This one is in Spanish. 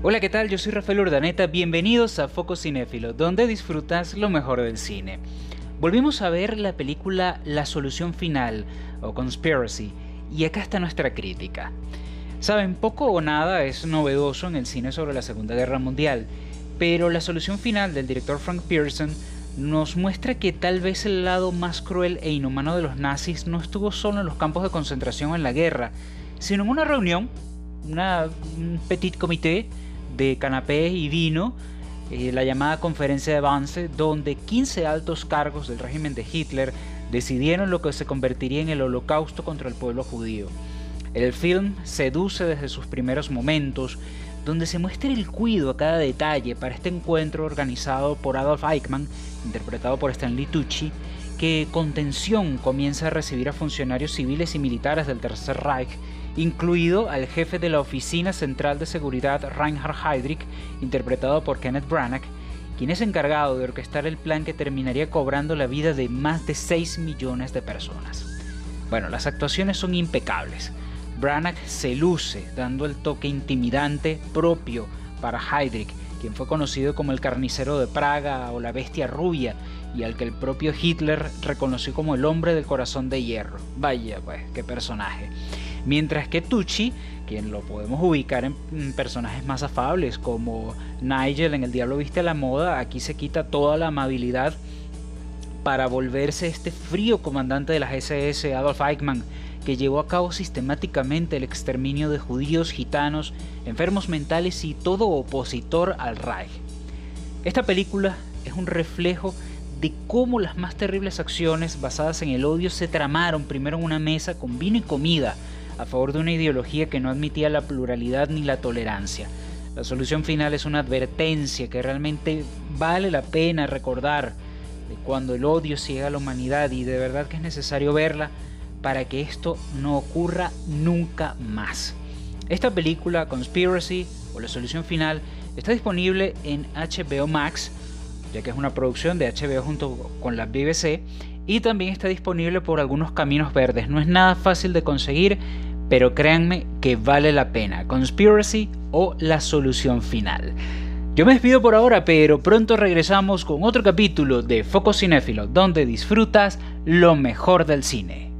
Hola, ¿qué tal? Yo soy Rafael Urdaneta, bienvenidos a Foco Cinéfilo, donde disfrutas lo mejor del cine. Volvimos a ver la película La Solución Final, o Conspiracy, y acá está nuestra crítica. Saben, poco o nada es novedoso en el cine sobre la Segunda Guerra Mundial, pero La Solución Final del director Frank Pearson nos muestra que tal vez el lado más cruel e inhumano de los nazis no estuvo solo en los campos de concentración en la guerra, sino en una reunión, una, un petit comité, de canapé y vino, eh, la llamada conferencia de Vance, donde 15 altos cargos del régimen de Hitler decidieron lo que se convertiría en el holocausto contra el pueblo judío. El film seduce desde sus primeros momentos, donde se muestra el cuido a cada detalle para este encuentro organizado por Adolf Eichmann, interpretado por Stanley Tucci, que con tensión comienza a recibir a funcionarios civiles y militares del Tercer Reich incluido al jefe de la Oficina Central de Seguridad Reinhard Heydrich, interpretado por Kenneth Branagh, quien es encargado de orquestar el plan que terminaría cobrando la vida de más de 6 millones de personas. Bueno, las actuaciones son impecables. Branagh se luce, dando el toque intimidante propio para Heydrich, quien fue conocido como el carnicero de Praga o la bestia rubia, y al que el propio Hitler reconoció como el hombre del corazón de hierro. Vaya, pues, qué personaje. Mientras que Tucci, quien lo podemos ubicar en personajes más afables como Nigel en El Diablo Viste a la Moda, aquí se quita toda la amabilidad para volverse este frío comandante de las SS, Adolf Eichmann, que llevó a cabo sistemáticamente el exterminio de judíos, gitanos, enfermos mentales y todo opositor al Reich. Esta película es un reflejo de cómo las más terribles acciones basadas en el odio se tramaron primero en una mesa con vino y comida, a favor de una ideología que no admitía la pluralidad ni la tolerancia. La solución final es una advertencia que realmente vale la pena recordar de cuando el odio ciega a la humanidad y de verdad que es necesario verla para que esto no ocurra nunca más. Esta película, Conspiracy o La Solución Final, está disponible en HBO Max, ya que es una producción de HBO junto con la BBC, y también está disponible por algunos caminos verdes. No es nada fácil de conseguir, pero créanme que vale la pena. Conspiracy o la solución final. Yo me despido por ahora, pero pronto regresamos con otro capítulo de Foco Cinéfilo, donde disfrutas lo mejor del cine.